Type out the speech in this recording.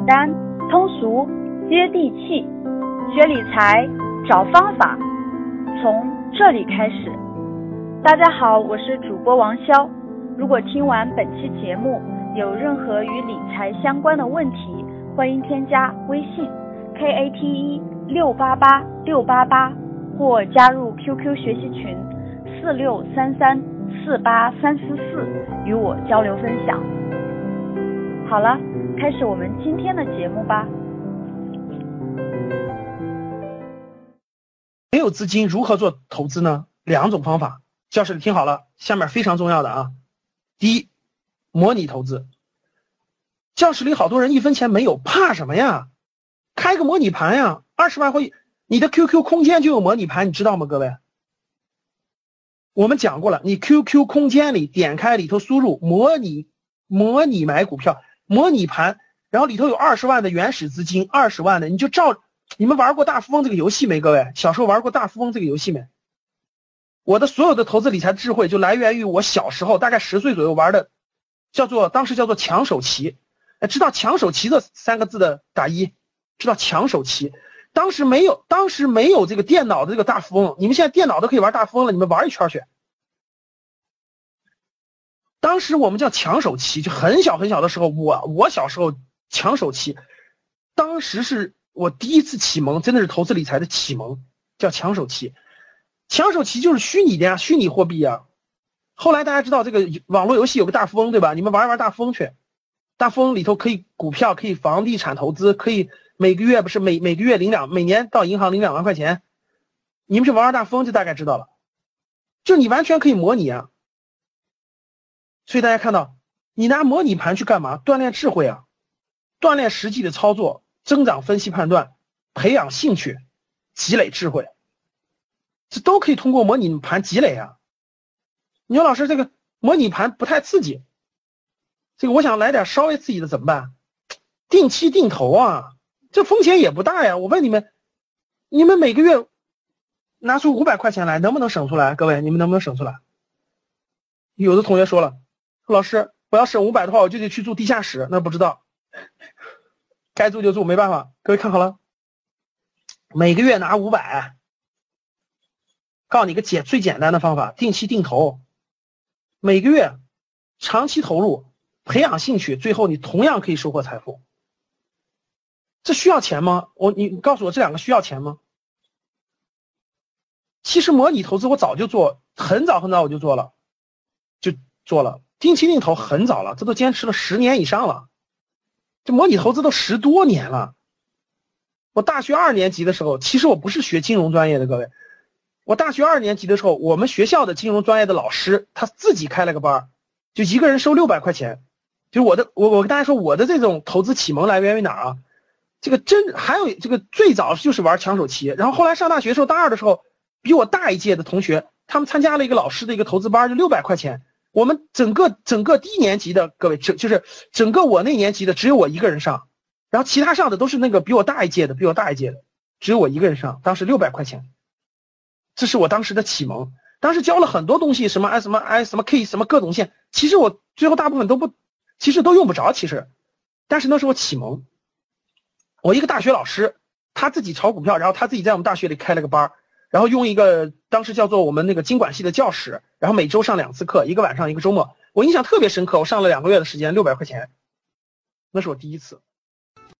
简单、通俗、接地气，学理财找方法，从这里开始。大家好，我是主播王潇。如果听完本期节目有任何与理财相关的问题，欢迎添加微信 k a t e 六八八六八八，或加入 QQ 学习群四六三三四八三四四，与我交流分享。好了。开始我们今天的节目吧。没有资金如何做投资呢？两种方法，教室里听好了，下面非常重要的啊。第一，模拟投资。教室里好多人一分钱没有，怕什么呀？开个模拟盘呀，二十万会，你的 QQ 空间就有模拟盘，你知道吗？各位，我们讲过了，你 QQ 空间里点开里头输入模拟模拟买股票。模拟盘，然后里头有二十万的原始资金，二十万的你就照。你们玩过大富翁这个游戏没？各位，小时候玩过大富翁这个游戏没？我的所有的投资理财智慧就来源于我小时候大概十岁左右玩的，叫做当时叫做抢手棋。哎，知道抢手棋这三个字的打一，知道抢手棋。当时没有，当时没有这个电脑的这个大富翁。你们现在电脑都可以玩大富翁了，你们玩一圈去。当时我们叫抢手棋，就很小很小的时候，我我小时候抢手棋，当时是我第一次启蒙，真的是投资理财的启蒙，叫抢手棋。抢手棋就是虚拟的呀，虚拟货币呀。后来大家知道这个网络游戏有个大富翁，对吧？你们玩一玩大富翁去，大富翁里头可以股票，可以房地产投资，可以每个月不是每每个月领两，每年到银行领两万块钱。你们去玩玩大富翁就大概知道了，就你完全可以模拟啊。所以大家看到，你拿模拟盘去干嘛？锻炼智慧啊，锻炼实际的操作，增长分析判断，培养兴趣，积累智慧，这都可以通过模拟盘积累啊。你说老师，这个模拟盘不太刺激，这个我想来点稍微刺激的怎么办？定期定投啊，这风险也不大呀。我问你们，你们每个月拿出五百块钱来，能不能省出来？各位，你们能不能省出来？有的同学说了。老师，我要省五百的话，我就得去住地下室。那不知道，该住就住，没办法。各位看好了，每个月拿五百，告诉你个简最简单的方法：定期定投，每个月长期投入，培养兴趣，最后你同样可以收获财富。这需要钱吗？我你告诉我这两个需要钱吗？其实模拟投资我早就做，很早很早我就做了，就做了。定期定投很早了，这都坚持了十年以上了，这模拟投资都十多年了。我大学二年级的时候，其实我不是学金融专业的，各位，我大学二年级的时候，我们学校的金融专业的老师他自己开了个班就一个人收六百块钱。就我的，我我跟大家说，我的这种投资启蒙来源于哪儿啊？这个真还有这个最早就是玩抢手棋，然后后来上大学的时候，大二的时候，比我大一届的同学，他们参加了一个老师的一个投资班，就六百块钱。我们整个整个低年级的各位，整就是整个我那年级的只有我一个人上，然后其他上的都是那个比我大一届的，比我大一届的，只有我一个人上。当时六百块钱，这是我当时的启蒙。当时教了很多东西，什么 I 什么 I 什么 K 什么各种线，其实我最后大部分都不，其实都用不着。其实，但是那是我启蒙。我一个大学老师，他自己炒股票，然后他自己在我们大学里开了个班然后用一个当时叫做我们那个经管系的教室，然后每周上两次课，一个晚上一个周末，我印象特别深刻。我上了两个月的时间，六百块钱，那是我第一次。